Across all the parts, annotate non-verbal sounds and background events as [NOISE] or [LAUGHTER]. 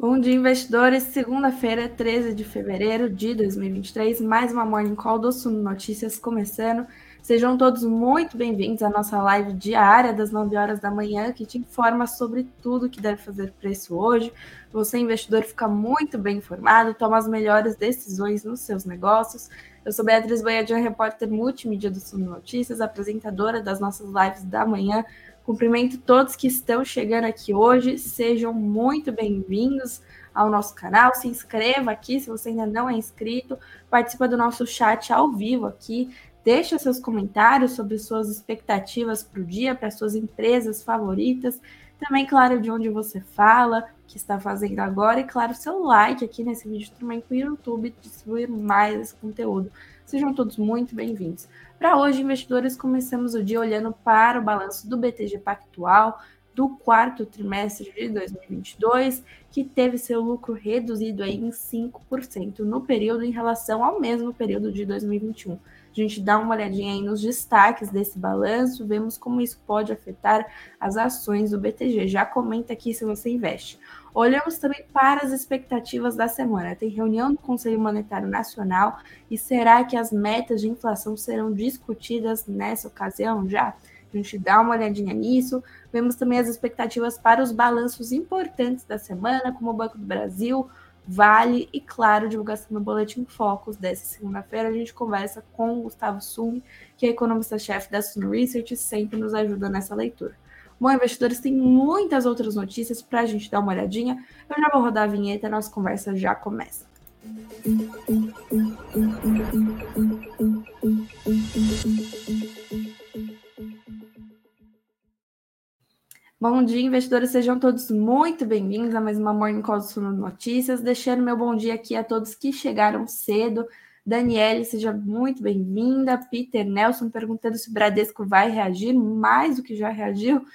Bom dia, investidores. Segunda-feira, 13 de fevereiro de 2023, mais uma Morning Call do Suno Notícias começando. Sejam todos muito bem-vindos à nossa live diária das 9 horas da manhã, que te informa sobre tudo que deve fazer preço hoje. Você, investidor, fica muito bem informado, toma as melhores decisões nos seus negócios. Eu sou Beatriz Boiadian, repórter multimídia do Suno Notícias, apresentadora das nossas lives da manhã Cumprimento todos que estão chegando aqui hoje. Sejam muito bem-vindos ao nosso canal. Se inscreva aqui se você ainda não é inscrito. Participa do nosso chat ao vivo aqui. Deixa seus comentários sobre suas expectativas para o dia, para suas empresas favoritas. Também, claro, de onde você fala, o que está fazendo agora. E, claro, seu like aqui nesse vídeo também para o YouTube distribuir mais esse conteúdo. Sejam todos muito bem-vindos. Para hoje, investidores, começamos o dia olhando para o balanço do BTG Pactual do quarto trimestre de 2022, que teve seu lucro reduzido aí em 5% no período em relação ao mesmo período de 2021. A gente dá uma olhadinha aí nos destaques desse balanço, vemos como isso pode afetar as ações do BTG. Já comenta aqui se você investe. Olhamos também para as expectativas da semana. Tem reunião do Conselho Monetário Nacional e será que as metas de inflação serão discutidas nessa ocasião já? A gente dá uma olhadinha nisso. Vemos também as expectativas para os balanços importantes da semana, como o Banco do Brasil, Vale e, claro, divulgação do Boletim Focus dessa segunda-feira. A gente conversa com o Gustavo Sumi, que é economista-chefe da Sun Research e sempre nos ajuda nessa leitura. Bom, investidores, tem muitas outras notícias para a gente dar uma olhadinha. Eu já vou rodar a vinheta, a nossa conversa já começa. [LAUGHS] Bom dia, investidores, sejam todos muito bem-vindos a mais uma Morning Call do Suno Notícias. Deixando meu bom dia aqui a todos que chegaram cedo. Daniele, seja muito bem-vinda. Peter Nelson perguntando se o Bradesco vai reagir mais do que já reagiu.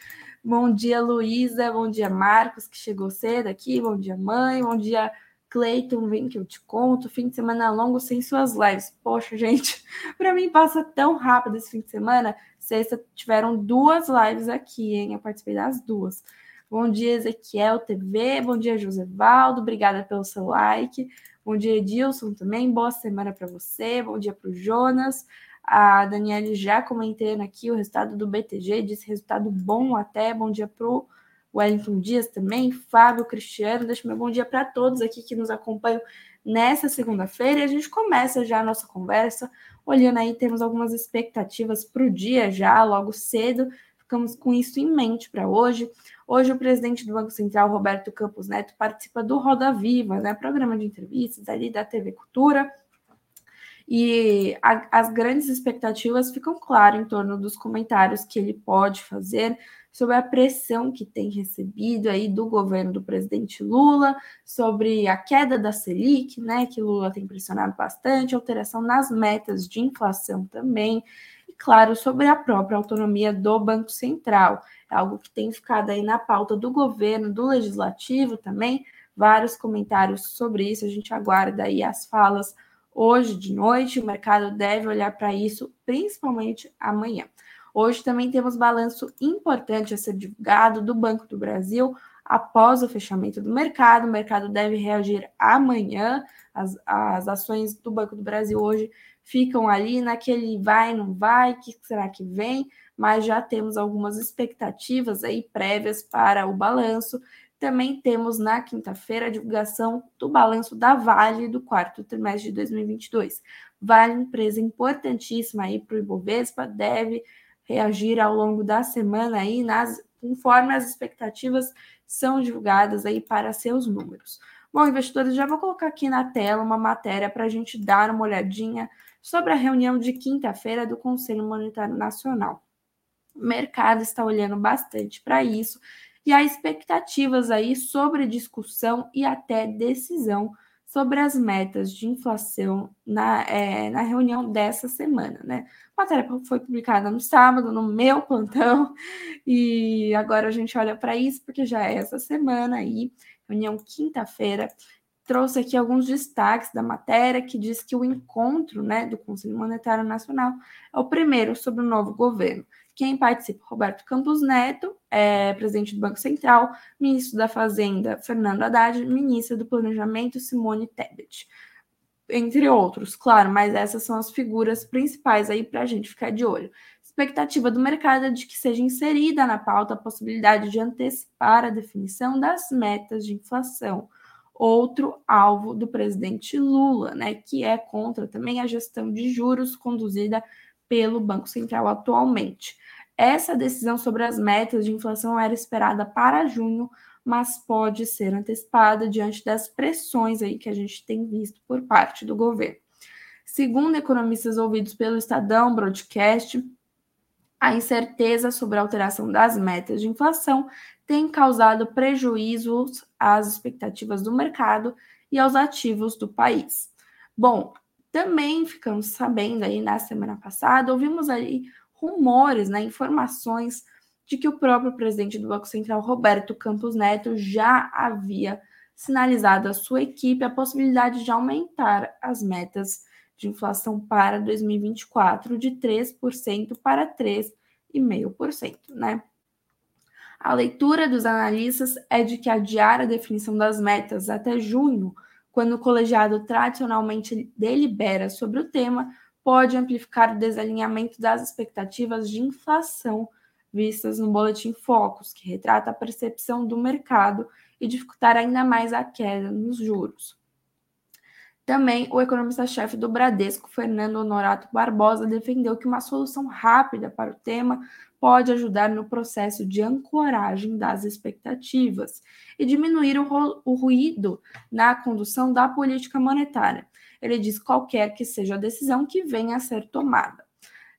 Bom dia, Luísa. Bom dia, Marcos, que chegou cedo aqui. Bom dia, mãe. Bom dia, Cleiton. Vem que eu te conto. Fim de semana longo sem suas lives. Poxa, [LAUGHS] gente, para mim passa tão rápido esse fim de semana. Sexta tiveram duas lives aqui, hein? Eu participei das duas. Bom dia, Ezequiel TV. Bom dia, José Valdo. Obrigada pelo seu like. Bom dia, Edilson também. Boa semana para você. Bom dia para o Jonas. A Daniele já comentando aqui o resultado do BTG, disse resultado bom até. Bom dia para o Wellington Dias também. Fábio Cristiano, deixa meu bom dia para todos aqui que nos acompanham nessa segunda-feira. E a gente começa já a nossa conversa. Olhando aí, temos algumas expectativas para o dia já, logo cedo. Ficamos com isso em mente para hoje. Hoje, o presidente do Banco Central, Roberto Campos Neto, participa do Roda Viva, né, programa de entrevistas ali da TV Cultura. E a, as grandes expectativas ficam claras em torno dos comentários que ele pode fazer sobre a pressão que tem recebido aí do governo do presidente Lula, sobre a queda da Selic, né, que Lula tem pressionado bastante, alteração nas metas de inflação também, e claro, sobre a própria autonomia do Banco Central. Algo que tem ficado aí na pauta do governo, do legislativo também, vários comentários sobre isso, a gente aguarda aí as falas hoje de noite, o mercado deve olhar para isso, principalmente amanhã. Hoje também temos balanço importante a ser divulgado do Banco do Brasil após o fechamento do mercado. O mercado deve reagir amanhã. As, as ações do Banco do Brasil hoje ficam ali naquele vai, não vai, que será que vem? mas já temos algumas expectativas aí prévias para o balanço. Também temos na quinta-feira a divulgação do balanço da Vale do quarto trimestre de 2022. Vale, empresa importantíssima aí para o Ibovespa, deve reagir ao longo da semana aí, nas, conforme as expectativas são divulgadas aí para seus números. Bom, investidores, já vou colocar aqui na tela uma matéria para a gente dar uma olhadinha sobre a reunião de quinta-feira do Conselho Monetário Nacional. O mercado está olhando bastante para isso e há expectativas aí sobre discussão e até decisão sobre as metas de inflação na, é, na reunião dessa semana, né? A matéria foi publicada no sábado, no meu plantão, [LAUGHS] e agora a gente olha para isso porque já é essa semana aí, reunião quinta-feira, trouxe aqui alguns destaques da matéria que diz que o encontro né, do Conselho Monetário Nacional é o primeiro sobre o novo governo Quem participa? Roberto Campos Neto, é, presidente do Banco Central, ministro da Fazenda, Fernando Haddad, ministra do Planejamento, Simone Tebet. Entre outros, claro, mas essas são as figuras principais aí para a gente ficar de olho. Expectativa do mercado é de que seja inserida na pauta a possibilidade de antecipar a definição das metas de inflação outro alvo do presidente Lula, né, que é contra também a gestão de juros conduzida pelo Banco Central atualmente. Essa decisão sobre as metas de inflação era esperada para junho, mas pode ser antecipada diante das pressões aí que a gente tem visto por parte do governo. Segundo economistas ouvidos pelo Estadão Broadcast, a incerteza sobre a alteração das metas de inflação tem causado prejuízos às expectativas do mercado e aos ativos do país. Bom, também ficamos sabendo aí na semana passada, ouvimos aí rumores, né, informações de que o próprio presidente do Banco Central, Roberto Campos Neto, já havia sinalizado à sua equipe a possibilidade de aumentar as metas de inflação para 2024 de 3% para 3,5%, né? A leitura dos analistas é de que adiar a definição das metas até junho, quando o colegiado tradicionalmente delibera sobre o tema, pode amplificar o desalinhamento das expectativas de inflação vistas no Boletim Focus, que retrata a percepção do mercado e dificultar ainda mais a queda nos juros. Também o economista-chefe do Bradesco, Fernando Honorato Barbosa, defendeu que uma solução rápida para o tema pode ajudar no processo de ancoragem das expectativas e diminuir o, ruído na condução da política monetária. Ele diz qualquer que seja a decisão que venha a ser tomada.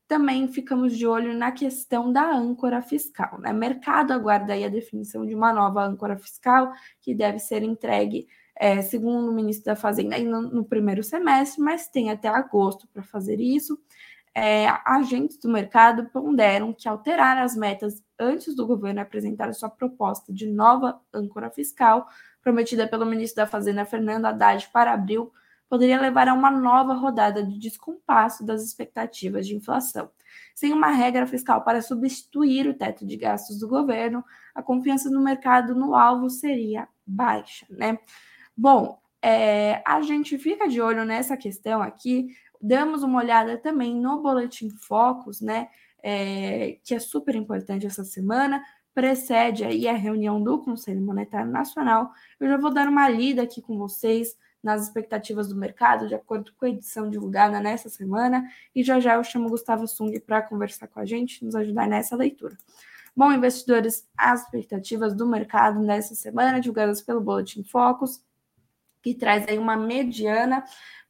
Também ficamos de olho na questão da âncora fiscal. Né? Mercado aguarda aí a definição de uma nova âncora fiscal que deve ser entregue, é, segundo o ministro da Fazenda, no, no primeiro semestre, mas tem até agosto para fazer isso é, agentes do mercado ponderam que alterar as metas antes do governo apresentar sua proposta de nova âncora fiscal, prometida pelo ministro da Fazenda Fernando Haddad para abril, poderia levar a uma nova rodada de descompasso das expectativas de inflação. Sem uma regra fiscal para substituir o teto de gastos do governo, a confiança no mercado no alvo seria baixa, né? Bom, é, a gente fica de olho nessa questão aqui, damos uma olhada também no Boletim Focus, né? É, que é super importante essa semana, precede aí a reunião do Conselho Monetário Nacional. Eu já vou dar uma lida aqui com vocês nas expectativas do mercado, de acordo com a edição divulgada nessa semana, e já já eu chamo o Gustavo Sung para conversar com a gente, nos ajudar nessa leitura. Bom, investidores, as expectativas do mercado nessa semana, divulgadas pelo Boletim Focus, que traz aí uma mediana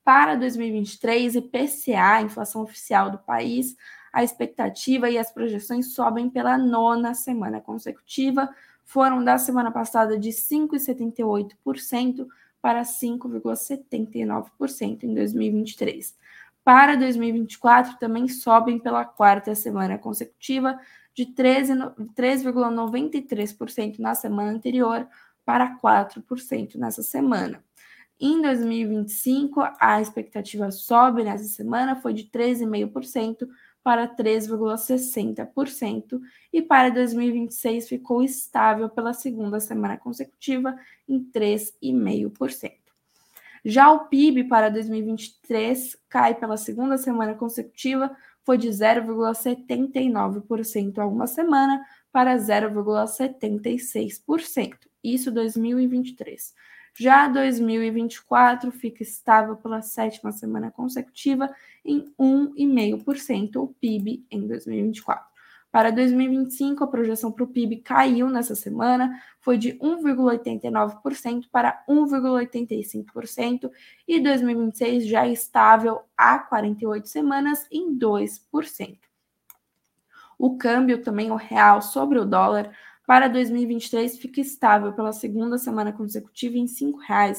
para 2023, IPCA, inflação oficial do país, a expectativa e as projeções sobem pela nona semana consecutiva, foram da semana passada de 5,78% para 5,79% em 2023. Para 2024, também sobem pela quarta semana consecutiva, de 3,93% na semana anterior para 4% nessa semana. Em 2025, a expectativa sobe nessa semana, foi de 13,5% para 3,60%, e para 2026 ficou estável pela segunda semana consecutiva em 3,5%. Já o PIB para 2023 cai pela segunda semana consecutiva, foi de 0,79% a uma semana para 0,76%. Isso 2023. Já 2024 fica estável pela sétima semana consecutiva em 1,5% o PIB em 2024. Para 2025, a projeção para o PIB caiu nessa semana, foi de 1,89% para 1,85%, e 2026 já estável há 48 semanas em 2%. O câmbio também, o real sobre o dólar, para 2023 fica estável pela segunda semana consecutiva em R$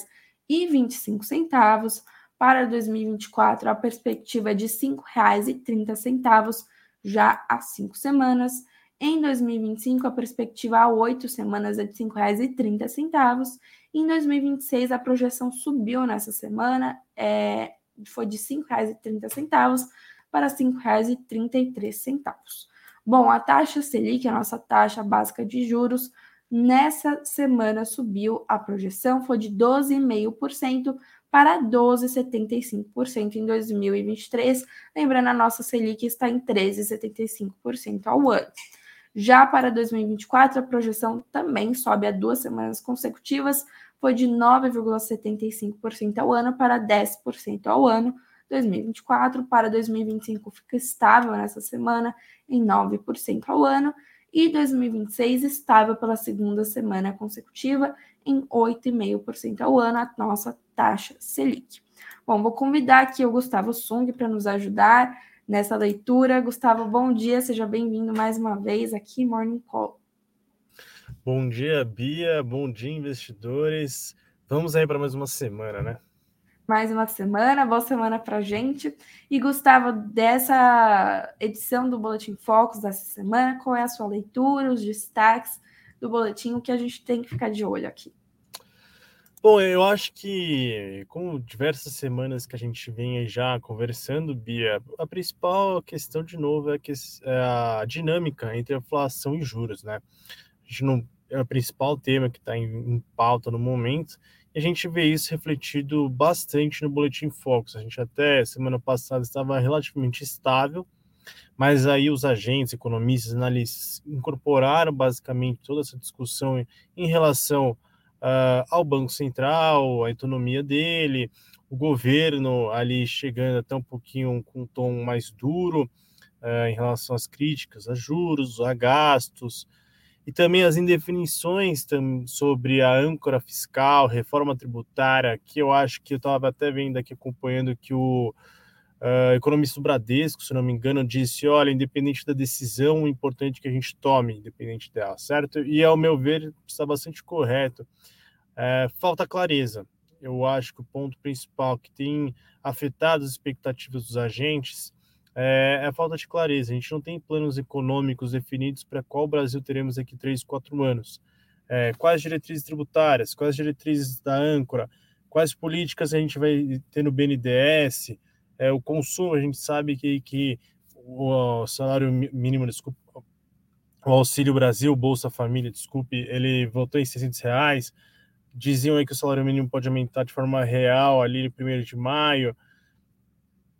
5,25. Para 2024, a perspectiva é de R$ 5,30 já há cinco semanas. Em 2025, a perspectiva há oito semanas é de R$ 5,30. Em 2026, a projeção subiu nessa semana, é, foi de R$ 5,30 para R$ 5,33. Bom, a taxa Selic, a nossa taxa básica de juros, nessa semana subiu, a projeção foi de 12,5% para 12,75% em 2023. Lembrando, a nossa Selic está em 13,75% ao ano. Já para 2024, a projeção também sobe a duas semanas consecutivas, foi de 9,75% ao ano para 10% ao ano. 2024 para 2025 fica estável nessa semana em 9% ao ano e 2026 estável pela segunda semana consecutiva em 8,5% ao ano a nossa taxa Selic. Bom, vou convidar aqui o Gustavo Sung para nos ajudar nessa leitura. Gustavo, bom dia, seja bem-vindo mais uma vez aqui, Morning Call. Bom dia, Bia, bom dia, investidores. Vamos aí para mais uma semana, né? Mais uma semana, boa semana para gente. E Gustavo, dessa edição do Boletim Focus dessa semana, qual é a sua leitura, os destaques do boletim, o que a gente tem que ficar de olho aqui? Bom, eu acho que, como diversas semanas que a gente vem já conversando, Bia, a principal questão, de novo, é, é a dinâmica entre inflação e juros, né? A gente não, é o principal tema que está em, em, pauta no momento, a gente vê isso refletido bastante no Boletim Focus. A gente até, semana passada, estava relativamente estável, mas aí os agentes, economistas, analistas incorporaram basicamente toda essa discussão em relação uh, ao Banco Central, a autonomia dele, o governo ali chegando até um pouquinho com um tom mais duro uh, em relação às críticas a juros, a gastos, e também as indefinições sobre a âncora fiscal, reforma tributária, que eu acho que eu estava até vendo aqui acompanhando que o uh, economista do Bradesco, se não me engano, disse: olha, independente da decisão, importante que a gente tome, independente dela, certo? E ao meu ver, está bastante correto. É, falta clareza. Eu acho que o ponto principal que tem afetado as expectativas dos agentes é, é a falta de clareza. A gente não tem planos econômicos definidos para qual Brasil teremos daqui três, quatro anos. É, quais diretrizes tributárias, quais diretrizes da âncora, quais políticas a gente vai ter no BNDES, é, o consumo, a gente sabe que, que o salário mínimo, desculpa, o Auxílio Brasil, Bolsa Família, desculpe, ele voltou em 600 reais, diziam aí que o salário mínimo pode aumentar de forma real ali no 1 de maio,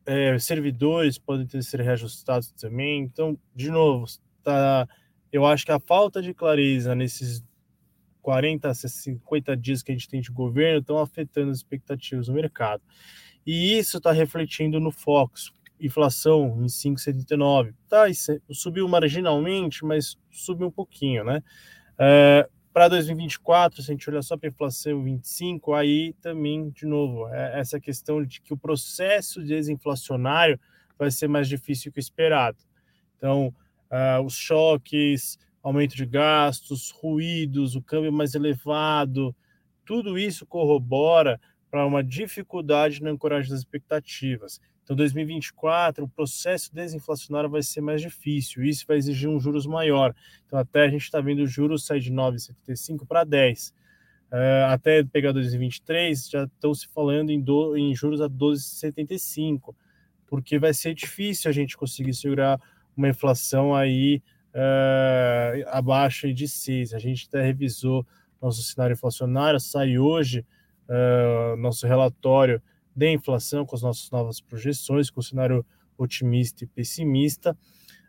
é, servidores podem ter ser reajustados também, então, de novo, tá, eu acho que a falta de clareza nesses 40, 50 dias que a gente tem de governo estão afetando as expectativas do mercado. E isso está refletindo no Fox. Inflação em 5,79. Tá, subiu marginalmente, mas subiu um pouquinho, né? É, para 2024, se a gente olhar só para a inflação 25, aí também, de novo, é essa questão de que o processo desinflacionário vai ser mais difícil que o esperado. Então, uh, os choques, aumento de gastos, ruídos, o câmbio mais elevado, tudo isso corrobora para uma dificuldade na ancoragem das expectativas. Então, 2024, o processo desinflacionário vai ser mais difícil, isso vai exigir um juros maior. Então, até a gente está vendo os juros sair de 9,75 para 10. Uh, até pegar 2023, já estão se falando em, do, em juros a 12,75, porque vai ser difícil a gente conseguir segurar uma inflação aí uh, abaixo de 6. A gente até revisou nosso cenário inflacionário, sai hoje uh, nosso relatório de inflação, com as nossas novas projeções, com o cenário otimista e pessimista.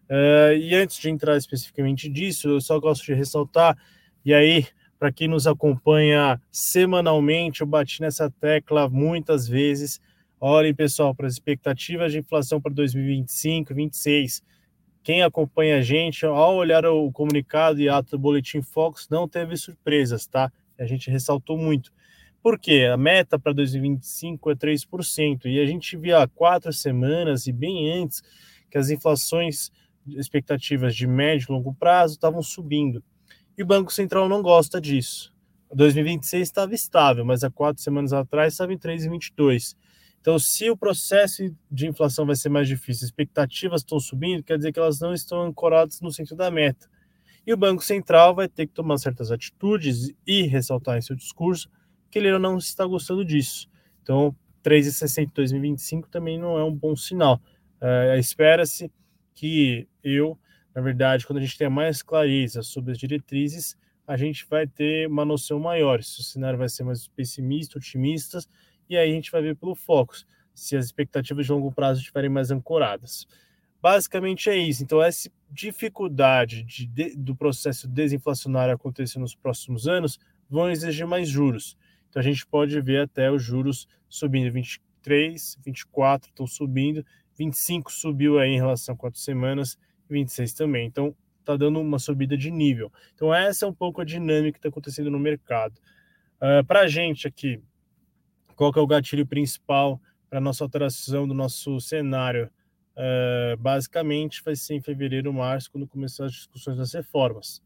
Uh, e antes de entrar especificamente disso, eu só gosto de ressaltar, e aí, para quem nos acompanha semanalmente, eu bati nessa tecla muitas vezes. Olhem, pessoal, para as expectativas de inflação para 2025, 2026. Quem acompanha a gente, ao olhar o comunicado e ato do Boletim Fox, não teve surpresas, tá? A gente ressaltou muito. Por quê? A meta para 2025 é 3%, e a gente via há quatro semanas e bem antes que as inflações expectativas de médio e longo prazo estavam subindo. E o Banco Central não gosta disso. 2026 estava estável, mas há quatro semanas atrás estava em 3,22. Então, se o processo de inflação vai ser mais difícil, expectativas estão subindo, quer dizer que elas não estão ancoradas no centro da meta. E o Banco Central vai ter que tomar certas atitudes e ressaltar em seu discurso que ele não está gostando disso. Então, 3,60 em 2025 também não é um bom sinal. É, Espera-se que eu, Na verdade, quando a gente tem mais clareza sobre as diretrizes, a gente vai ter uma noção maior se o cenário vai ser mais pessimista, otimista, e aí a gente vai ver pelo foco se as expectativas de longo prazo estiverem mais ancoradas. Basicamente é isso. Então, essa dificuldade de, de, do processo desinflacionário acontecer nos próximos anos vão exigir mais juros. Então, a gente pode ver até os juros subindo. 23, 24 estão subindo, 25 subiu aí em relação a quatro semanas, 26 também. Então, está dando uma subida de nível. Então, essa é um pouco a dinâmica que está acontecendo no mercado. Uh, ah, Para a gente aqui, qual que é o gatilho principal para a nossa alteração do nosso cenário? Uh, basicamente, vai ser em fevereiro, março, quando começar as discussões das reformas.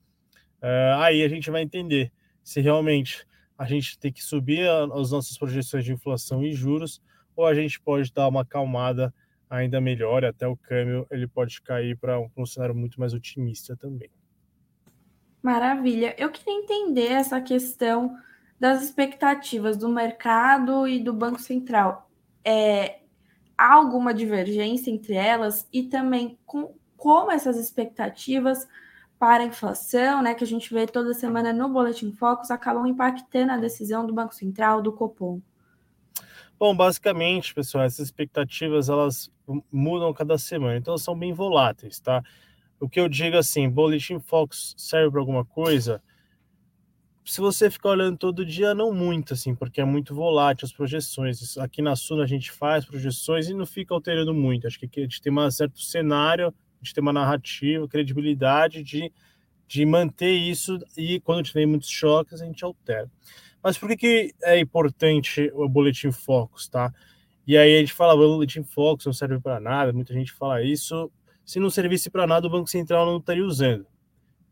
Uh, aí a gente vai entender se realmente a gente tem que subir a, as nossas projeções de inflação e juros, ou a gente pode dar uma acalmada ainda melhor, até o câmbio ele pode cair para um, um cenário muito mais otimista também. Maravilha. Eu queria entender essa questão das expectativas do mercado e do Banco Central. É, há alguma divergência entre elas e também com como essas expectativas para a inflação, né, que a gente vê toda semana no Boletim Focus, acabam impactando a decisão do Banco Central, do Copom? Bom, basicamente, pessoal, essas expectativas elas mudam cada semana, então são bem voláteis, tá? O que eu digo assim, boletim Fox serve para alguma coisa? Se você ficar olhando todo dia, não muito, assim, porque é muito volátil as projeções. Aqui na Suna a gente faz projeções e não fica alterando muito. Acho que aqui a gente tem um certo cenário, gente tem uma narrativa, credibilidade de, de manter isso e quando tiver muitos choques a gente altera. Mas por que, que é importante o Boletim Focus, tá? E aí a gente fala, o Boletim Focus não serve para nada, muita gente fala isso. Se não servisse para nada, o Banco Central não estaria usando.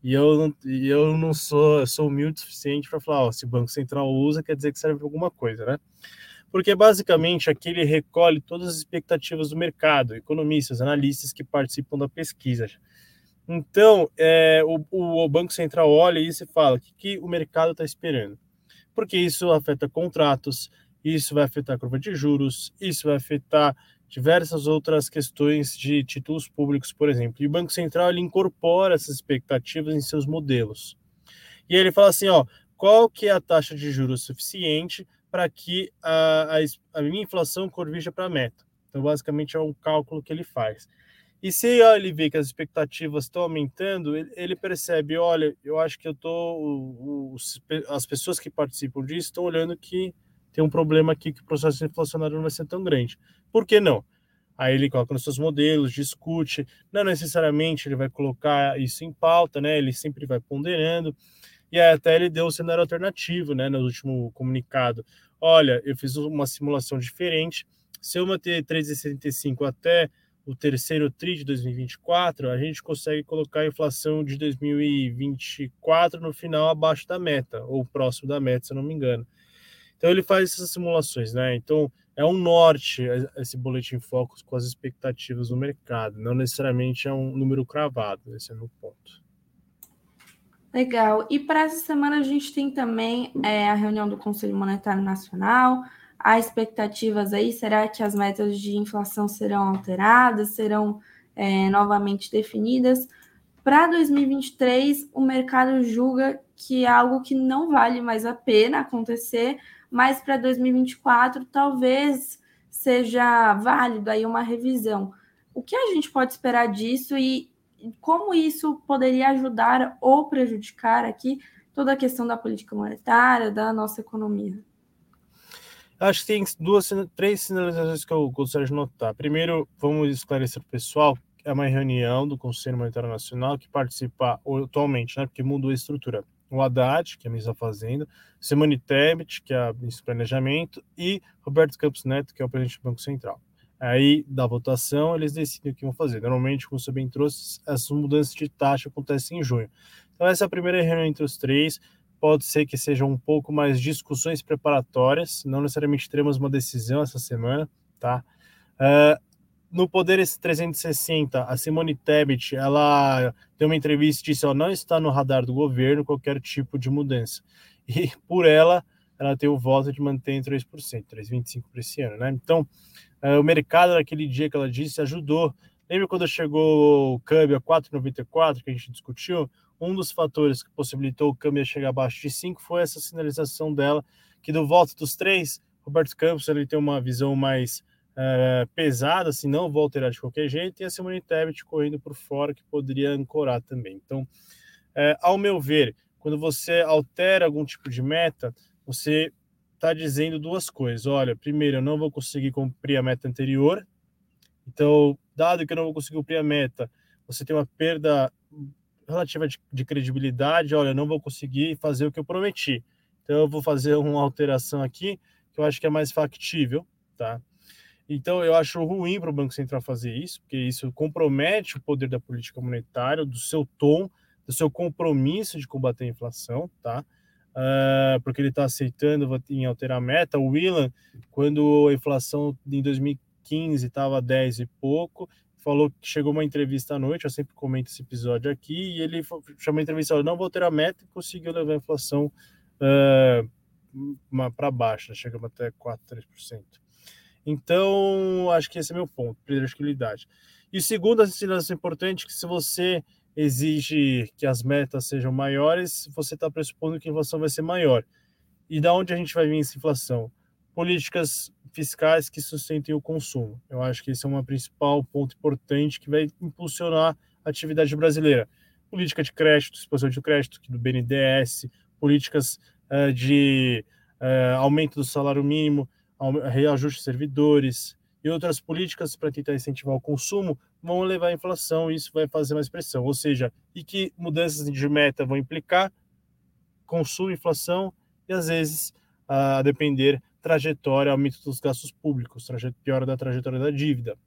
E eu não, eu não sou, sou humilde o suficiente para falar, ó, se o Banco Central usa, quer dizer que serve para alguma coisa, né? Porque basicamente aqui ele recolhe todas as expectativas do mercado, economistas, analistas que participam da pesquisa. Então, é, o, o, Banco Central olha isso e fala: o que, que o mercado está esperando? porque isso afeta contratos, isso vai afetar a curva de juros, isso vai afetar diversas outras questões de títulos públicos, por exemplo. E o Banco Central ele incorpora essas expectativas em seus modelos. E ele fala assim, ó, qual que é a taxa de juros suficiente para que a, a, a minha inflação corrija para a meta. Então, basicamente, é um cálculo que ele faz. E se ele vê que as expectativas estão aumentando, ele, ele percebe, olha, eu acho que eu tô, as pessoas que participam disso estão olhando que tem um problema aqui que o processo inflacionário não vai ser tão grande. Por que não? Aí ele coloca nos seus modelos, discute, não necessariamente ele vai colocar isso em pauta, né? Ele sempre vai ponderando. E até ele deu o cenário alternativo, né, no último comunicado. Olha, eu fiz uma simulação diferente. Se eu manter 3,75 até o terceiro TRI de 2024, a gente consegue colocar a inflação de 2024 no final abaixo da meta, ou próximo da meta, se eu não me engano. Então ele faz essas simulações, né? Então é um norte esse boletim focus com as expectativas do mercado, não necessariamente é um número cravado, esse é o meu ponto. Legal. E para essa semana a gente tem também é, a reunião do Conselho Monetário Nacional, Há expectativas aí? Será que as metas de inflação serão alteradas, serão é, novamente definidas? Para 2023, o mercado julga que é algo que não vale mais a pena acontecer, mas para 2024 talvez seja válido aí uma revisão. O que a gente pode esperar disso e como isso poderia ajudar ou prejudicar aqui toda a questão da política monetária, da nossa economia? Acho que tem duas, três sinalizações que eu gostaria de notar. Primeiro, vamos esclarecer para o pessoal é uma reunião do Conselho Monetário Nacional que participa atualmente, né, porque mudou a estrutura. O Haddad, que é a ministra da Fazenda, Simone Tebet, que é a ministra do Planejamento, e Roberto Campos Neto, que é o presidente do Banco Central. Aí, da votação, eles decidem o que vão fazer. Normalmente, como você bem trouxe, essas mudanças de taxa acontecem em junho. Então, essa é a primeira reunião entre os três pode ser que sejam um pouco mais discussões preparatórias, não necessariamente teremos uma decisão essa semana, tá? Uh, no Poder 360, a Simone Tebet, ela deu uma entrevista e disse, ó, não está no radar do governo qualquer tipo de mudança. E por ela, ela tem o voto de manter em 3%, 3,25% para esse ano, né? Então, o mercado naquele dia que ela disse ajudou Lembra quando chegou o câmbio a 4,94 que a gente discutiu? Um dos fatores que possibilitou o câmbio chegar abaixo de 5 foi essa sinalização dela, que do voto dos três, Roberto Campos ele tem uma visão mais é, pesada, assim, não vou alterar de qualquer jeito, e a Simone Tebet correndo por fora, que poderia ancorar também. Então, é, ao meu ver, quando você altera algum tipo de meta, você está dizendo duas coisas. Olha, primeiro, eu não vou conseguir cumprir a meta anterior, então, dado que eu não vou conseguir cumprir a meta, você tem uma perda relativa de, de credibilidade. Olha, eu não vou conseguir fazer o que eu prometi. Então, eu vou fazer uma alteração aqui que eu acho que é mais factível, tá? Então, eu acho ruim para o Banco Central fazer isso, porque isso compromete o poder da política monetária, do seu tom, do seu compromisso de combater a inflação, tá? Uh, porque ele está aceitando em alterar a meta. O Willan, quando a inflação em 2015 estava 10 e pouco, falou que chegou uma entrevista à noite, eu sempre comento esse episódio aqui, e ele chamou a entrevista, não vou alterar a meta, e conseguiu levar a inflação uh, para baixo, né? chegamos até 4, 3%. Então, acho que esse é meu ponto, predictibilidade. E o segundo, a sinalização importante, que se você exige que as metas sejam maiores, você está pressupondo que a inflação vai ser maior. E da onde a gente vai vir essa inflação? Políticas fiscais que sustentem o consumo. Eu acho que esse é um principal ponto importante que vai impulsionar a atividade brasileira. Política de crédito, exposição de crédito do BNDES, políticas uh, de uh, aumento do salário mínimo, reajuste de servidores e outras políticas para tentar incentivar o consumo vão levar à inflação e isso vai fazer mais pressão. Ou seja, e que mudanças de meta vão implicar consumo, inflação e às vezes, a depender, trajetória, aumento dos gastos públicos, piora da trajetória da dívida.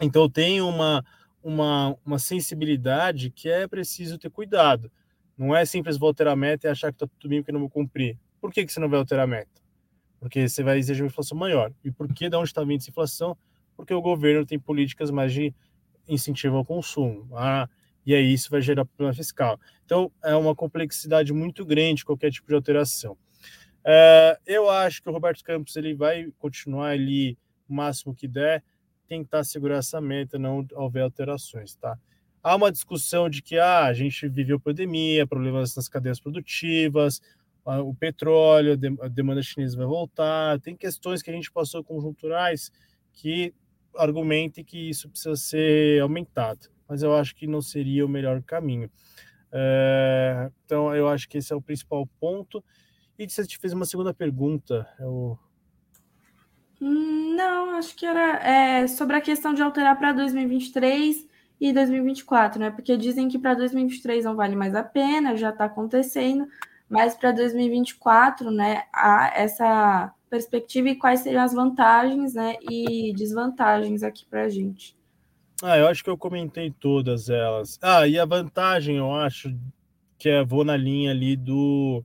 Então tem uma, uma, uma sensibilidade que é preciso ter cuidado. Não é simples vou alterar a meta e achar que está tudo bem porque não vou cumprir. Por que, que você não vai alterar a meta? porque você vai exigir uma inflação maior. E por que, de onde está vindo essa inflação? Porque o governo tem políticas mais de incentivo ao consumo. Ah, e aí isso vai gerar problema fiscal. Então, é uma complexidade muito grande qualquer tipo de alteração. É, eu acho que o Roberto Campos ele vai continuar ali o máximo que der, tentar segurar essa meta, não houver alterações, tá? Há uma discussão de que ah, a gente viveu pandemia, problemas nas cadeias produtivas, o petróleo, a demanda chinesa vai voltar, tem questões que a gente passou conjunturais que argumentem que isso precisa ser aumentado, mas eu acho que não seria o melhor caminho. É, então, eu acho que esse é o principal ponto. E você te fez uma segunda pergunta, eu... Hum, não, acho que era é, sobre a questão de alterar para 2023 e 2024, né? Porque dizem que para 2023 não vale mais a pena, já está acontecendo, mas para 2024, né, há essa perspectiva e quais seriam as vantagens, né, e desvantagens aqui para a gente. Ah, eu acho que eu comentei todas elas. Ah, e a vantagem, eu acho, que é vou na linha ali do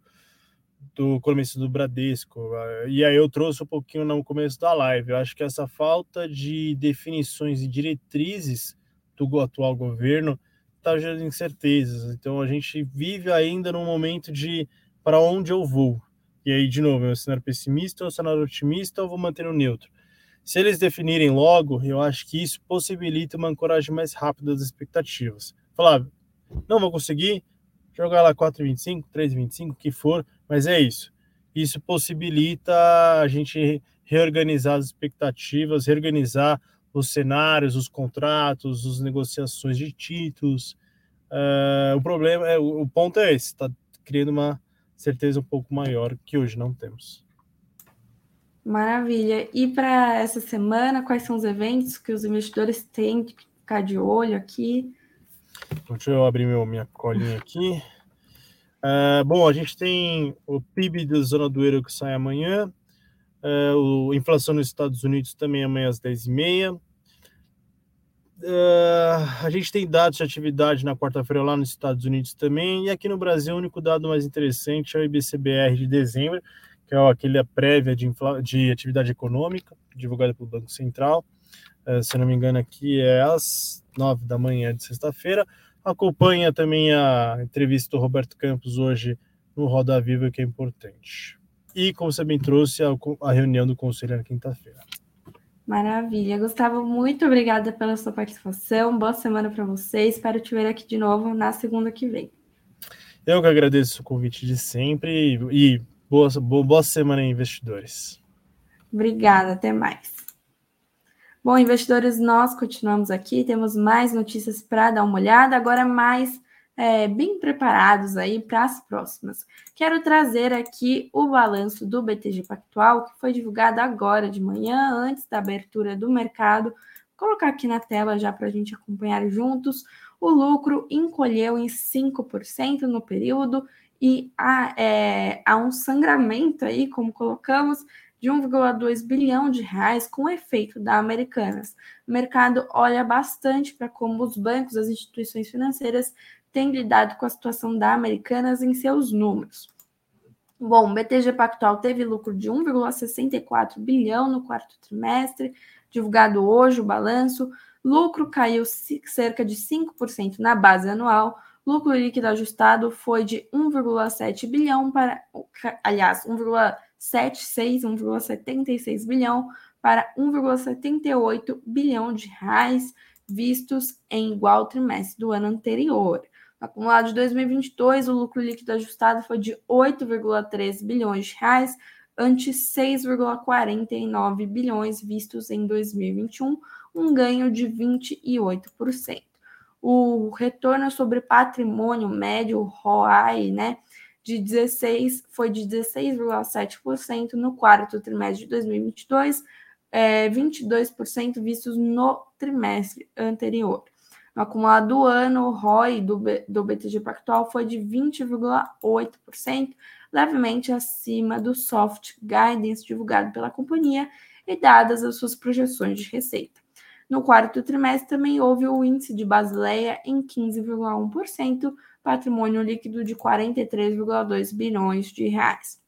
do começo do Bradesco. E aí eu trouxe um pouquinho no começo da live. Eu acho que essa falta de definições e diretrizes do atual governo está gerando incertezas. Então a gente vive ainda num momento de para onde eu vou. E aí, de novo, é um cenário pessimista ou um cenário otimista ou vou manter o neutro? Se eles definirem logo, eu acho que isso possibilita uma ancoragem mais rápida das expectativas. Falar, não vou conseguir, jogar lá 4,25, 3,25, o que for, mas é isso. Isso possibilita a gente reorganizar as expectativas, reorganizar os cenários, os contratos, as negociações de títulos. Uh, o problema é o, ponto é esse, está criando uma certeza um pouco maior que hoje não temos. Maravilha. E para essa semana, quais são os eventos que os investidores têm que ficar de olho aqui? Então, deixa eu abrir meu, minha colinha aqui. Uh, bom, a gente tem o PIB da zona do euro que sai amanhã, Uh, a inflação nos Estados Unidos também amanhã às 10h30. Uh, a gente tem dados de atividade na quarta-feira lá nos Estados Unidos também. E aqui no Brasil, o único dado mais interessante é o IBCBR de dezembro, que é aquele prévia de, de atividade econômica, divulgada pelo Banco Central. Uh, se não me engano, aqui é às 9 da manhã de sexta-feira. Acompanha também a entrevista do Roberto Campos hoje no Roda Viva, que é importante e, como você bem trouxe, a reunião do conselho na quinta-feira. Maravilha. Gustavo, muito obrigada pela sua participação. Boa semana para você. Espero te ver aqui de novo na segunda que vem. Eu que agradeço o convite de sempre e boa, boa, boa semana, investidores. Obrigada, até mais. Bom, investidores, nós continuamos aqui, temos mais notícias para dar uma olhada, agora mais é, bem preparados aí para as próximas. Quero trazer aqui o balanço do BTG Pactual, que foi divulgado agora de manhã, antes da abertura do mercado. Vou colocar aqui na tela já para a gente acompanhar juntos. O lucro encolheu em 5% no período e há, é, há um sangramento aí, como colocamos, de 1,2 bilhão de reais com efeito da Americanas. O mercado olha bastante para como os bancos, as instituições financeiras têm lidado com a situação da Americanas em seus números. Bom, o BTG Pactual teve lucro de 1,64 bilhão no quarto trimestre, divulgado hoje o balanço. Lucro caiu cerca de 5% na base anual. Lucro líquido ajustado foi de 1,7 bilhão para, aliás, 1,7 1,76, 1,76 bilhão para 1,78 bilhão de reais vistos em igual trimestre do ano anterior. Acumulado de 2022, o lucro líquido ajustado foi de 8,3 bilhões de reais, ante 6,49 bilhões vistos em 2021, um ganho de 28%. O retorno sobre patrimônio médio, ROAI, né, de 16 foi de 16,7% no quarto trimestre de 2022, é, 22% vistos no trimestre anterior. No acumulado do ano, o ROI do, do BTG Pactual foi de 20,8%, levemente acima do soft guidance divulgado pela companhia e dadas as suas projeções de receita. No quarto trimestre também houve o índice de Basileia em 15,1%, patrimônio líquido de 43,2 bilhões de reais.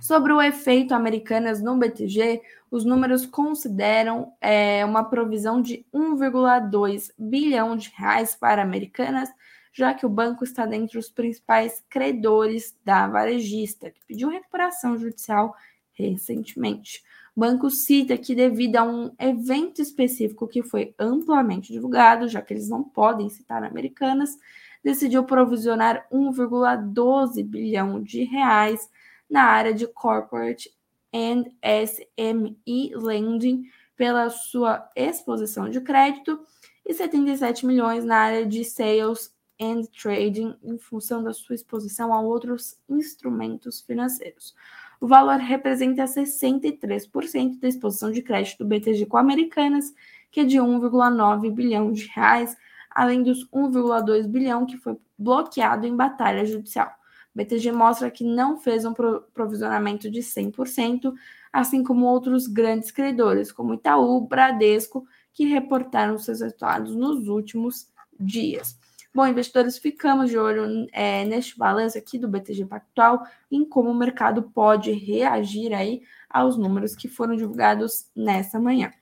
Sobre o efeito Americanas no BTG, os números consideram é, uma provisão de 1,2 bilhão de reais para Americanas, já que o banco está dentre os principais credores da varejista, que pediu recuperação judicial recentemente. O banco cita que, devido a um evento específico que foi amplamente divulgado, já que eles não podem citar Americanas, decidiu provisionar 1,12 bilhão de reais na área de corporate and SME lending pela sua exposição de crédito e 77 milhões na área de sales and trading em função da sua exposição a outros instrumentos financeiros. O valor representa 63% da exposição de crédito do BTG com Americanas, que é de 1,9 bilhão de reais, além dos 1,2 bilhão que foi bloqueado em batalha judicial. BTG mostra que não fez um provisionamento de 100%, assim como outros grandes credores, como Itaú, Bradesco, que reportaram seus resultados nos últimos dias. Bom, investidores, ficamos de olho é, neste balanço aqui do BTG Pactual, em como o mercado pode reagir aí aos números que foram divulgados nessa manhã.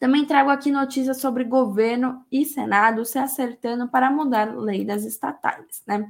Também trago aqui notícias sobre governo e Senado se acertando para mudar lei das estatais, né?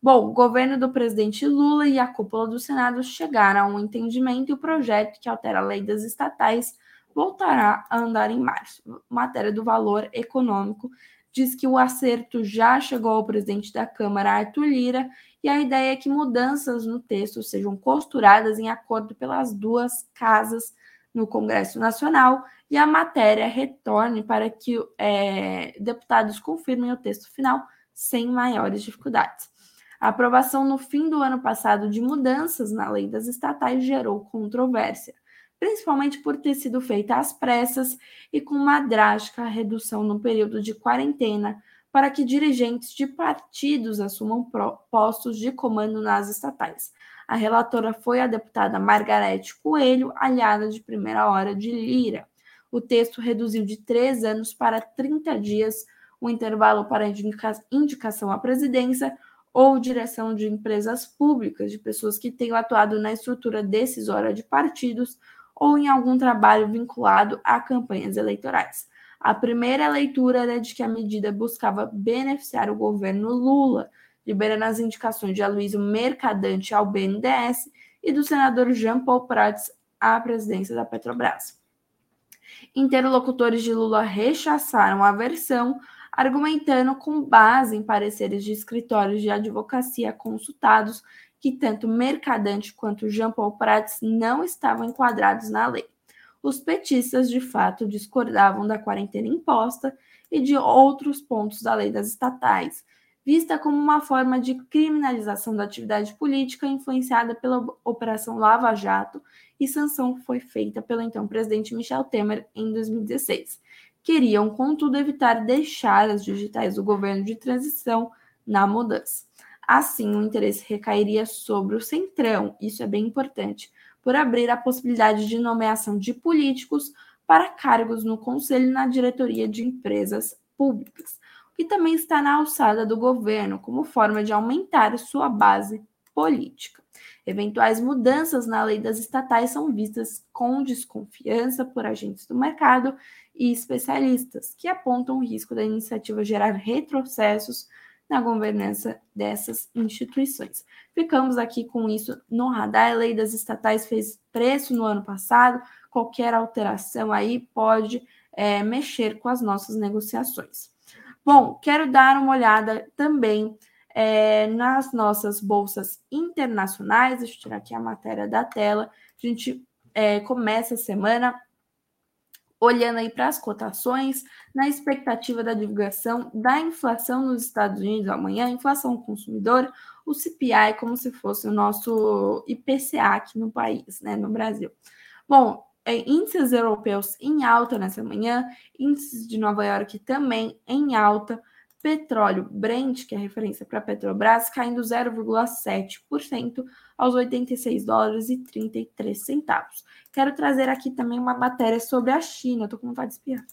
Bom, o governo do presidente Lula e a cúpula do Senado chegaram a um entendimento e o projeto que altera a lei das estatais voltará a andar em março. Matéria do valor econômico diz que o acerto já chegou ao presidente da Câmara, Arthur Lira, e a ideia é que mudanças no texto sejam costuradas em acordo pelas duas casas no Congresso Nacional e a matéria retorne para que é, deputados confirmem o texto final sem maiores dificuldades. A aprovação no fim do ano passado de mudanças na lei das estatais gerou controvérsia, principalmente por ter sido feita às pressas e com uma drástica redução no período de quarentena para que dirigentes de partidos assumam postos de comando nas estatais. A relatora foi a deputada Margarete Coelho, aliada de primeira hora de Lira. O texto reduziu de três anos para 30 dias o intervalo para indica indicação à presidência ou direção de empresas públicas de pessoas que tenham atuado na estrutura decisória de partidos ou em algum trabalho vinculado a campanhas eleitorais. A primeira leitura era de que a medida buscava beneficiar o governo Lula, liberando as indicações de Aloysio Mercadante ao BNDES e do senador Jean Paul Prats à presidência da Petrobras. Interlocutores de Lula rechaçaram a versão, argumentando com base em pareceres de escritórios de advocacia consultados que tanto Mercadante quanto Jean Paul Prats não estavam enquadrados na lei. Os petistas, de fato, discordavam da quarentena imposta e de outros pontos da lei das estatais, vista como uma forma de criminalização da atividade política influenciada pela Operação Lava Jato e sanção foi feita pelo então presidente Michel Temer em 2016. Queriam, contudo, evitar deixar as digitais do governo de transição na mudança. Assim, o interesse recairia sobre o Centrão, isso é bem importante, por abrir a possibilidade de nomeação de políticos para cargos no conselho e na diretoria de empresas públicas e também está na alçada do governo, como forma de aumentar sua base política. Eventuais mudanças na lei das estatais são vistas com desconfiança por agentes do mercado e especialistas, que apontam o risco da iniciativa gerar retrocessos na governança dessas instituições. Ficamos aqui com isso no radar. A lei das estatais fez preço no ano passado, qualquer alteração aí pode é, mexer com as nossas negociações. Bom, quero dar uma olhada também é, nas nossas bolsas internacionais. Deixa eu tirar aqui a matéria da tela. A gente é, começa a semana olhando aí para as cotações, na expectativa da divulgação da inflação nos Estados Unidos amanhã, inflação consumidor, o CPI como se fosse o nosso IPCA aqui no país, né, no Brasil. Bom, é, índices europeus em alta nessa manhã, índices de Nova York também em alta, petróleo Brent, que é referência para Petrobras, caindo 0,7% aos 86 dólares e 33 centavos. Quero trazer aqui também uma matéria sobre a China, estou com vontade de espiar.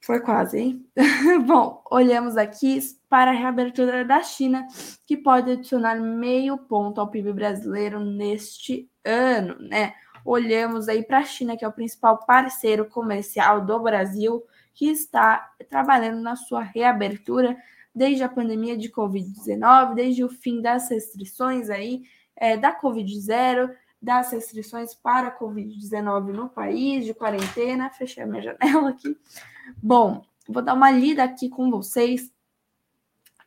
Foi quase, hein? [LAUGHS] Bom, olhamos aqui para a reabertura da China, que pode adicionar meio ponto ao PIB brasileiro neste ano, né? olhamos aí para a China, que é o principal parceiro comercial do Brasil, que está trabalhando na sua reabertura desde a pandemia de Covid-19, desde o fim das restrições aí é, da Covid-0, das restrições para a Covid-19 no país, de quarentena. Fechei a minha janela aqui. Bom, vou dar uma lida aqui com vocês.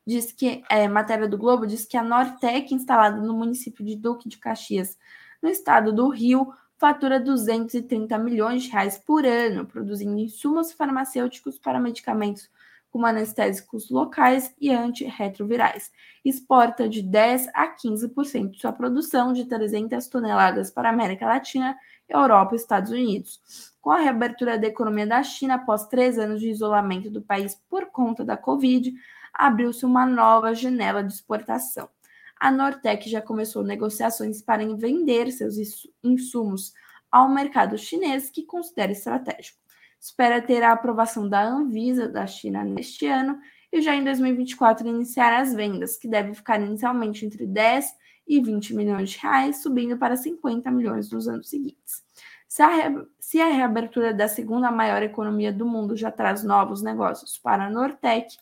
Diz que, é, matéria do Globo, diz que a Nortec, instalada no município de Duque de Caxias, no estado do Rio, fatura 230 milhões de reais por ano, produzindo insumos farmacêuticos para medicamentos como anestésicos locais e antirretrovirais. Exporta de 10 a 15% de sua produção de 300 toneladas para a América Latina, Europa e Estados Unidos. Com a reabertura da economia da China após três anos de isolamento do país por conta da Covid, abriu-se uma nova janela de exportação a Nortec já começou negociações para vender seus insumos ao mercado chinês, que considera estratégico. Espera ter a aprovação da Anvisa da China neste ano e já em 2024 iniciar as vendas, que devem ficar inicialmente entre 10 e 20 milhões de reais, subindo para 50 milhões nos anos seguintes. Se a, se a reabertura da segunda maior economia do mundo já traz novos negócios para a Nortec,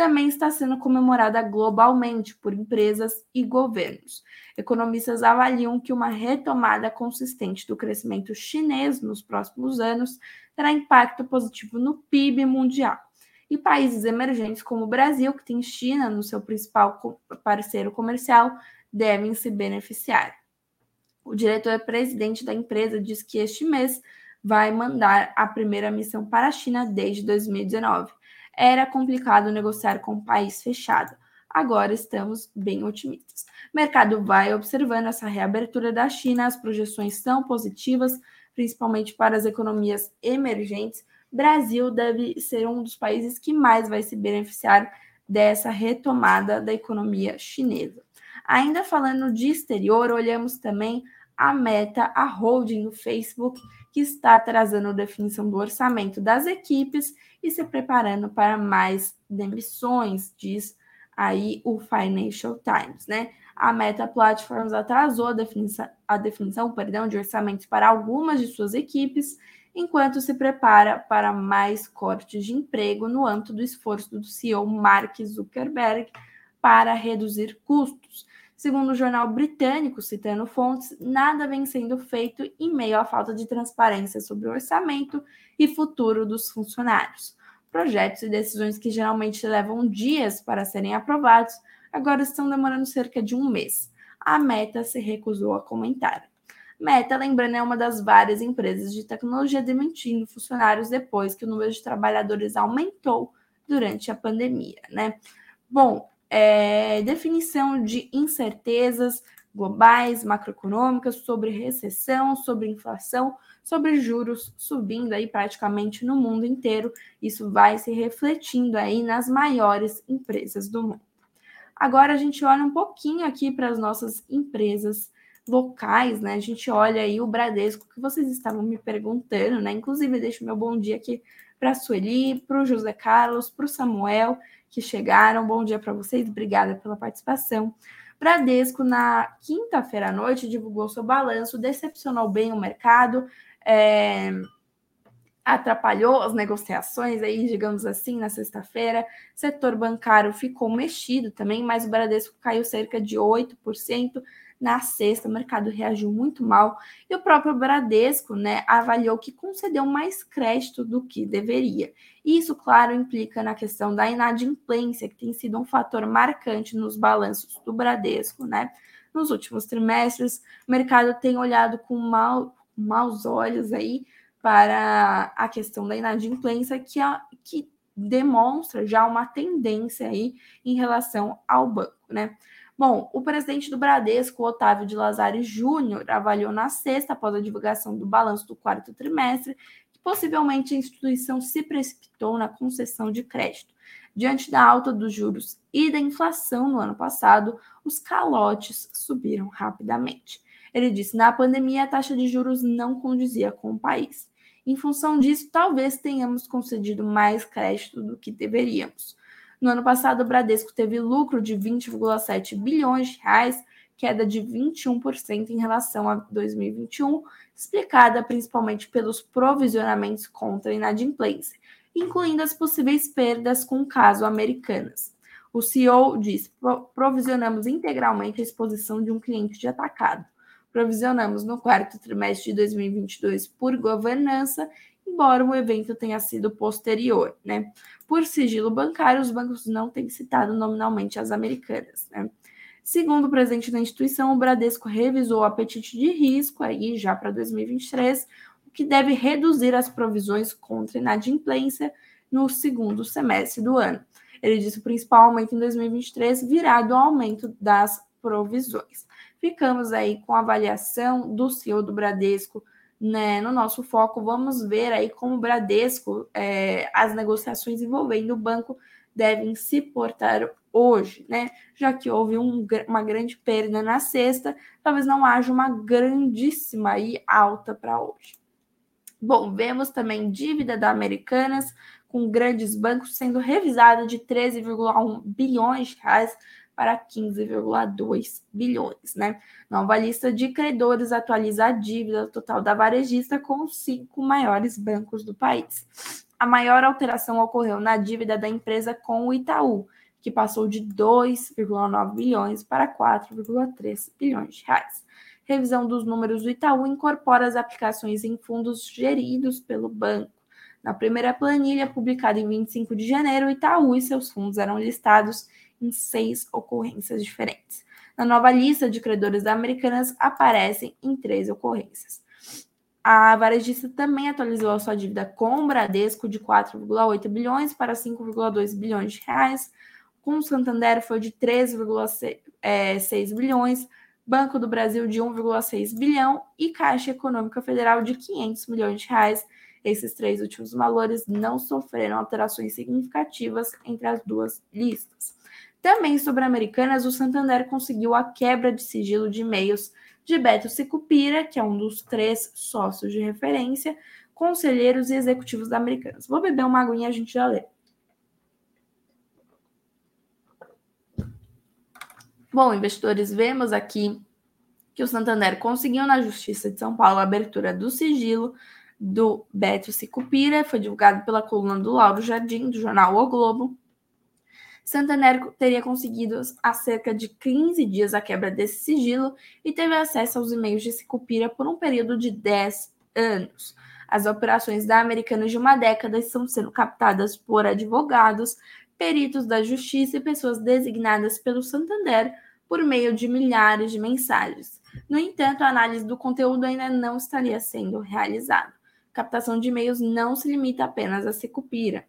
também está sendo comemorada globalmente por empresas e governos. Economistas avaliam que uma retomada consistente do crescimento chinês nos próximos anos terá impacto positivo no PIB mundial. E países emergentes como o Brasil, que tem China no seu principal parceiro comercial, devem se beneficiar. O diretor-presidente da empresa diz que este mês vai mandar a primeira missão para a China desde 2019 era complicado negociar com um país fechado. Agora estamos bem otimistas. O mercado vai observando essa reabertura da China, as projeções são positivas, principalmente para as economias emergentes. Brasil deve ser um dos países que mais vai se beneficiar dessa retomada da economia chinesa. Ainda falando de exterior, olhamos também a Meta, a holding do Facebook, que está atrasando a definição do orçamento das equipes e se preparando para mais demissões, diz aí o Financial Times, né? A Meta Platforms atrasou a definição, a definição perdão, de orçamentos para algumas de suas equipes, enquanto se prepara para mais cortes de emprego no âmbito do esforço do CEO Mark Zuckerberg para reduzir custos. Segundo o jornal britânico, citando fontes, nada vem sendo feito em meio à falta de transparência sobre o orçamento e futuro dos funcionários. Projetos e decisões que geralmente levam dias para serem aprovados agora estão demorando cerca de um mês. A Meta se recusou a comentar. Meta, lembrando, é uma das várias empresas de tecnologia demitindo funcionários depois que o número de trabalhadores aumentou durante a pandemia, né? Bom, é, definição de incertezas globais, macroeconômicas, sobre recessão, sobre inflação, sobre juros subindo aí praticamente no mundo inteiro. Isso vai se refletindo aí nas maiores empresas do mundo. Agora a gente olha um pouquinho aqui para as nossas empresas locais, né? A gente olha aí o Bradesco, que vocês estavam me perguntando, né? Inclusive, deixo meu bom dia aqui para a Sueli, para o José Carlos, para o Samuel, que chegaram. Bom dia para vocês, obrigada pela participação. Bradesco, na quinta-feira à noite, divulgou seu balanço, decepcionou bem o mercado, é, atrapalhou as negociações aí, digamos assim, na sexta-feira. Setor bancário ficou mexido também, mas o Bradesco caiu cerca de 8%. Na sexta, o mercado reagiu muito mal e o próprio Bradesco né, avaliou que concedeu mais crédito do que deveria. Isso, claro, implica na questão da inadimplência, que tem sido um fator marcante nos balanços do Bradesco. Né? Nos últimos trimestres, o mercado tem olhado com mal, maus olhos aí para a questão da inadimplência, que, é, que demonstra já uma tendência aí em relação ao banco. Né? Bom, o presidente do Bradesco, Otávio de Lazari Júnior, avaliou na sexta, após a divulgação do balanço do quarto trimestre, que possivelmente a instituição se precipitou na concessão de crédito. Diante da alta dos juros e da inflação no ano passado, os calotes subiram rapidamente. Ele disse: na pandemia, a taxa de juros não condizia com o país. Em função disso, talvez tenhamos concedido mais crédito do que deveríamos. No ano passado, o Bradesco teve lucro de 20,7 bilhões de reais, queda de 21% em relação a 2021, explicada principalmente pelos provisionamentos contra a inadimplência, incluindo as possíveis perdas com o caso Americanas. O CEO diz: provisionamos integralmente a exposição de um cliente de atacado. Provisionamos no quarto trimestre de 2022 por governança embora o evento tenha sido posterior, né? Por sigilo bancário, os bancos não têm citado nominalmente as americanas, né? Segundo o presidente da instituição, o Bradesco revisou o apetite de risco aí já para 2023, o que deve reduzir as provisões contra inadimplência no segundo semestre do ano. Ele disse que o principal aumento em 2023 virá do aumento das provisões. Ficamos aí com a avaliação do CEO do Bradesco, né, no nosso foco, vamos ver aí como o Bradesco, é, as negociações envolvendo o banco devem se portar hoje, né? Já que houve um, uma grande perda na sexta, talvez não haja uma grandíssima e alta para hoje. Bom, vemos também dívida da Americanas com grandes bancos sendo revisada de 13,1 bilhões de reais para 15,2 bilhões, né? Nova lista de credores atualiza a dívida total da varejista com os cinco maiores bancos do país. A maior alteração ocorreu na dívida da empresa com o Itaú, que passou de 2,9 bilhões para 4,3 bilhões de reais. Revisão dos números do Itaú incorpora as aplicações em fundos geridos pelo banco. Na primeira planilha, publicada em 25 de janeiro, o Itaú e seus fundos eram listados em seis ocorrências diferentes. Na nova lista de credores americanas, aparecem em três ocorrências. A varejista também atualizou a sua dívida com o Bradesco de 4,8 bilhões para 5,2 bilhões de reais. Com o Santander foi de 13,6 é, bilhões, Banco do Brasil de 1,6 bilhão e Caixa Econômica Federal de 500 milhões de reais. Esses três últimos valores não sofreram alterações significativas entre as duas listas. Também sobre Americanas, o Santander conseguiu a quebra de sigilo de e-mails de Beto Sicupira, que é um dos três sócios de referência, conselheiros e executivos da Americanas. Vou beber uma aguinha a gente já lê. Bom, investidores, vemos aqui que o Santander conseguiu na Justiça de São Paulo a abertura do sigilo do Beto Sicupira, foi divulgado pela coluna do Lauro Jardim, do jornal O Globo. Santander teria conseguido há cerca de 15 dias a quebra desse sigilo e teve acesso aos e-mails de Sicupira por um período de 10 anos. As operações da Americanas de uma década estão sendo captadas por advogados, peritos da justiça e pessoas designadas pelo Santander por meio de milhares de mensagens. No entanto, a análise do conteúdo ainda não estaria sendo realizada. Captação de e-mails não se limita apenas a Secupira.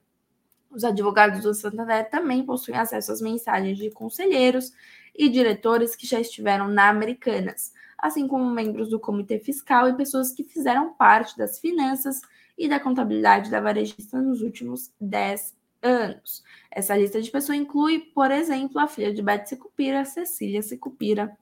Os advogados do Santander também possuem acesso às mensagens de conselheiros e diretores que já estiveram na Americanas, assim como membros do comitê fiscal e pessoas que fizeram parte das finanças e da contabilidade da varejista nos últimos 10 anos. Essa lista de pessoas inclui, por exemplo, a filha de Beth Secupira, Cecília Secupira,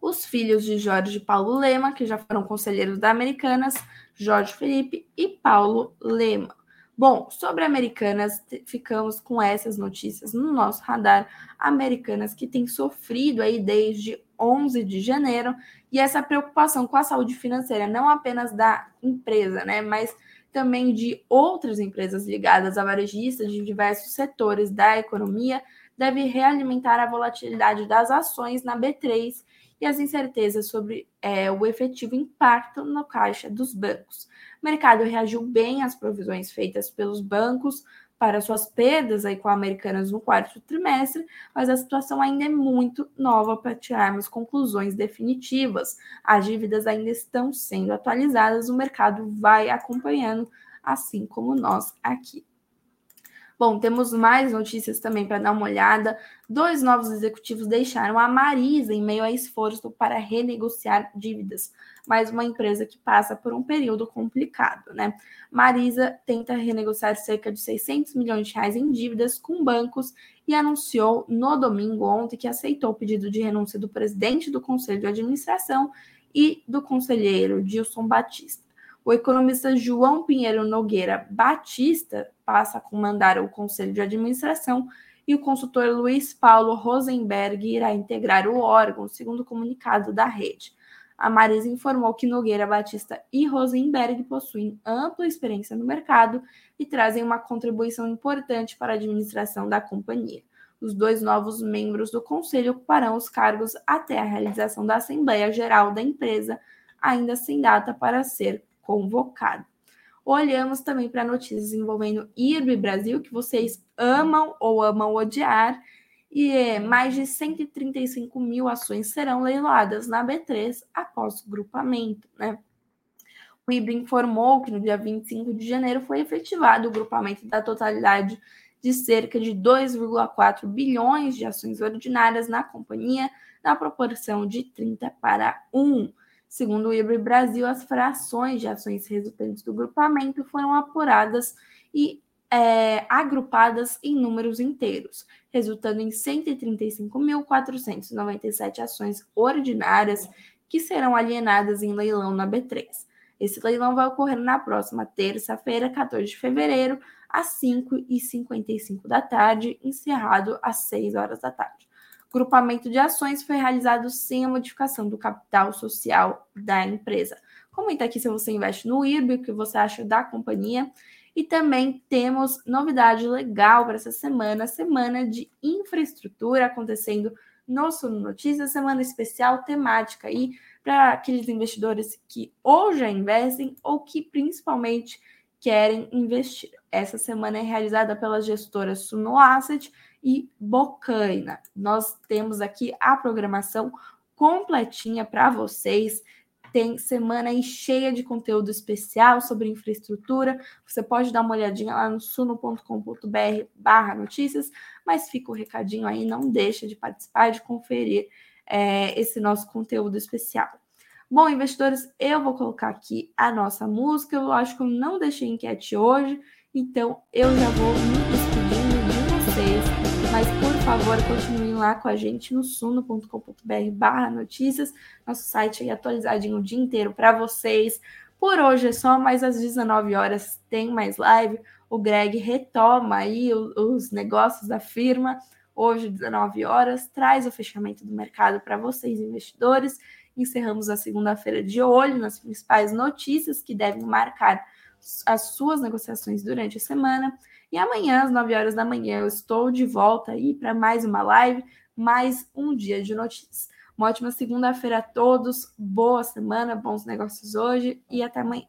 os filhos de Jorge Paulo Lema, que já foram conselheiros da Americanas, Jorge Felipe e Paulo Lema. Bom, sobre Americanas, ficamos com essas notícias no nosso radar. Americanas que tem sofrido aí desde 11 de janeiro e essa preocupação com a saúde financeira, não apenas da empresa, né, mas também de outras empresas ligadas a varejistas de diversos setores da economia, deve realimentar a volatilidade das ações na B3 e as incertezas sobre é, o efetivo impacto no caixa dos bancos. O mercado reagiu bem às provisões feitas pelos bancos para suas perdas aí com Americanas no quarto trimestre, mas a situação ainda é muito nova para tirarmos conclusões definitivas. As dívidas ainda estão sendo atualizadas, o mercado vai acompanhando, assim como nós aqui. Bom, temos mais notícias também para dar uma olhada. Dois novos executivos deixaram a Marisa em meio a esforço para renegociar dívidas, mais uma empresa que passa por um período complicado, né? Marisa tenta renegociar cerca de 600 milhões de reais em dívidas com bancos e anunciou no domingo ontem que aceitou o pedido de renúncia do presidente do Conselho de Administração e do conselheiro Dilson Batista. O economista João Pinheiro Nogueira Batista passa a comandar o conselho de administração e o consultor Luiz Paulo Rosenberg irá integrar o órgão, segundo o comunicado da rede. A Marisa informou que Nogueira Batista e Rosenberg possuem ampla experiência no mercado e trazem uma contribuição importante para a administração da companhia. Os dois novos membros do conselho ocuparão os cargos até a realização da Assembleia Geral da empresa, ainda sem data para ser convocado. Olhamos também para notícias envolvendo IRB Brasil, que vocês amam ou amam odiar, e é, mais de 135 mil ações serão leiloadas na B3 após o grupamento. Né? O IBRE informou que no dia 25 de janeiro foi efetivado o grupamento da totalidade de cerca de 2,4 bilhões de ações ordinárias na companhia, na proporção de 30 para 1. Segundo o IBRE Brasil, as frações de ações resultantes do grupamento foram apuradas e é, agrupadas em números inteiros, resultando em 135.497 ações ordinárias que serão alienadas em leilão na B3. Esse leilão vai ocorrer na próxima terça-feira, 14 de fevereiro, às 5h55 da tarde, encerrado às 6 horas da tarde grupamento de ações foi realizado sem a modificação do capital social da empresa. Comenta aqui se você investe no IRB, o que você acha da companhia. E também temos novidade legal para essa semana, semana de infraestrutura acontecendo no Suno Notícias, semana especial temática aí para aqueles investidores que ou já investem ou que principalmente querem investir. Essa semana é realizada pela gestora Suno Asset e Bocaina. Nós temos aqui a programação completinha para vocês. Tem semana aí cheia de conteúdo especial sobre infraestrutura. Você pode dar uma olhadinha lá no suno.com.br barra notícias, mas fica o recadinho aí, não deixa de participar, de conferir é, esse nosso conteúdo especial. Bom, investidores, eu vou colocar aqui a nossa música. Eu acho que eu não deixei enquete hoje, então eu já vou me despedindo de vocês mas por favor, continuem lá com a gente no suno.com.br barra notícias, nosso site aí atualizadinho o dia inteiro para vocês. Por hoje é só, mas às 19 horas tem mais live. O Greg retoma aí os negócios da firma. Hoje, 19 horas, traz o fechamento do mercado para vocês, investidores. Encerramos a segunda-feira de olho nas principais notícias que devem marcar as suas negociações durante a semana. E amanhã, às 9 horas da manhã, eu estou de volta aí para mais uma live, mais um dia de notícias. Uma ótima segunda-feira a todos, boa semana, bons negócios hoje e até amanhã.